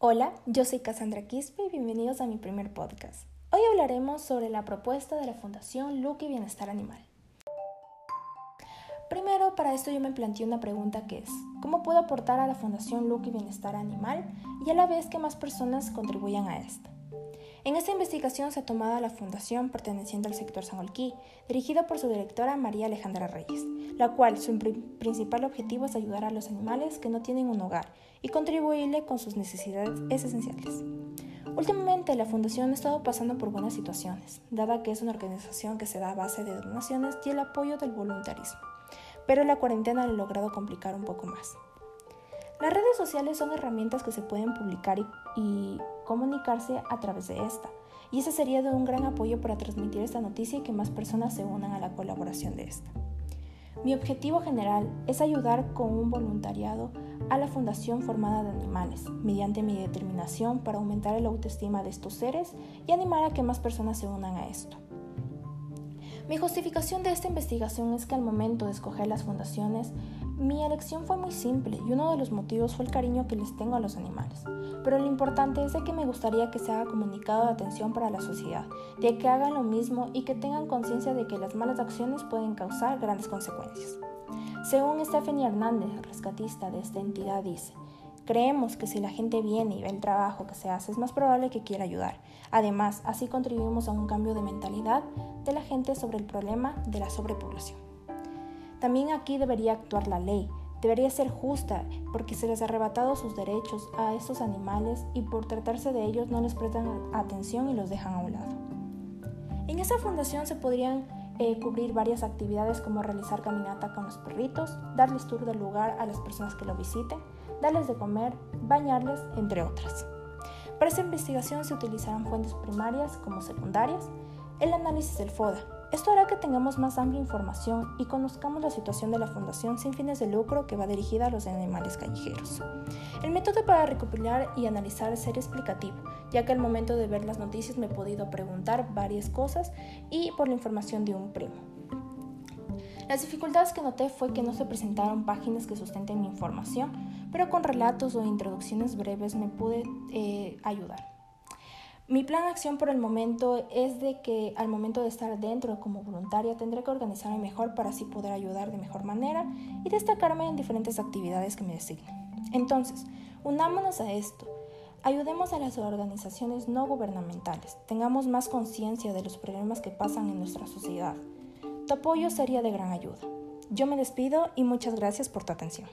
Hola, yo soy Cassandra Quispe y bienvenidos a mi primer podcast. Hoy hablaremos sobre la propuesta de la Fundación Lucky Bienestar Animal. Primero, para esto yo me planteé una pregunta que es, ¿cómo puedo aportar a la Fundación Lucky Bienestar Animal y a la vez que más personas contribuyan a esta? En esta investigación se ha tomado la fundación perteneciente al sector Sangolquí, dirigida por su directora María Alejandra Reyes, la cual su principal objetivo es ayudar a los animales que no tienen un hogar y contribuirle con sus necesidades esenciales. Últimamente la fundación ha estado pasando por buenas situaciones, dada que es una organización que se da a base de donaciones y el apoyo del voluntarismo, pero la cuarentena ha logrado complicar un poco más. Las redes sociales son herramientas que se pueden publicar y, comunicarse a través de esta, y ese sería de un gran apoyo para transmitir esta noticia y que más personas se unan a la colaboración de esta. Mi objetivo general es ayudar con un voluntariado a la Fundación Formada de Animales, mediante mi determinación para aumentar el autoestima de estos seres y animar a que más personas se unan a esto. Mi justificación de esta investigación es que al momento de escoger las fundaciones, mi elección fue muy simple y uno de los motivos fue el cariño que les tengo a los animales. Pero lo importante es que me gustaría que se haga comunicado de atención para la sociedad, de que hagan lo mismo y que tengan conciencia de que las malas acciones pueden causar grandes consecuencias. Según Stephanie Hernández, rescatista de esta entidad, dice, Creemos que si la gente viene y ve el trabajo que se hace, es más probable que quiera ayudar. Además, así contribuimos a un cambio de mentalidad de la gente sobre el problema de la sobrepoblación. También aquí debería actuar la ley, debería ser justa porque se les ha arrebatado sus derechos a estos animales y por tratarse de ellos no les prestan atención y los dejan a un lado. En esa fundación se podrían eh, cubrir varias actividades como realizar caminata con los perritos, darles tour del lugar a las personas que lo visiten, darles de comer, bañarles, entre otras. Para esta investigación se utilizarán fuentes primarias como secundarias, el análisis del FODA. Esto hará que tengamos más amplia información y conozcamos la situación de la fundación sin fines de lucro que va dirigida a los animales callejeros. El método para recopilar y analizar es ser explicativo, ya que al momento de ver las noticias me he podido preguntar varias cosas y por la información de un primo. Las dificultades que noté fue que no se presentaron páginas que sustenten mi información, pero con relatos o introducciones breves me pude eh, ayudar. Mi plan de acción por el momento es de que al momento de estar dentro como voluntaria tendré que organizarme mejor para así poder ayudar de mejor manera y destacarme en diferentes actividades que me designen. Entonces, unámonos a esto. Ayudemos a las organizaciones no gubernamentales, tengamos más conciencia de los problemas que pasan en nuestra sociedad. Tu apoyo sería de gran ayuda. Yo me despido y muchas gracias por tu atención.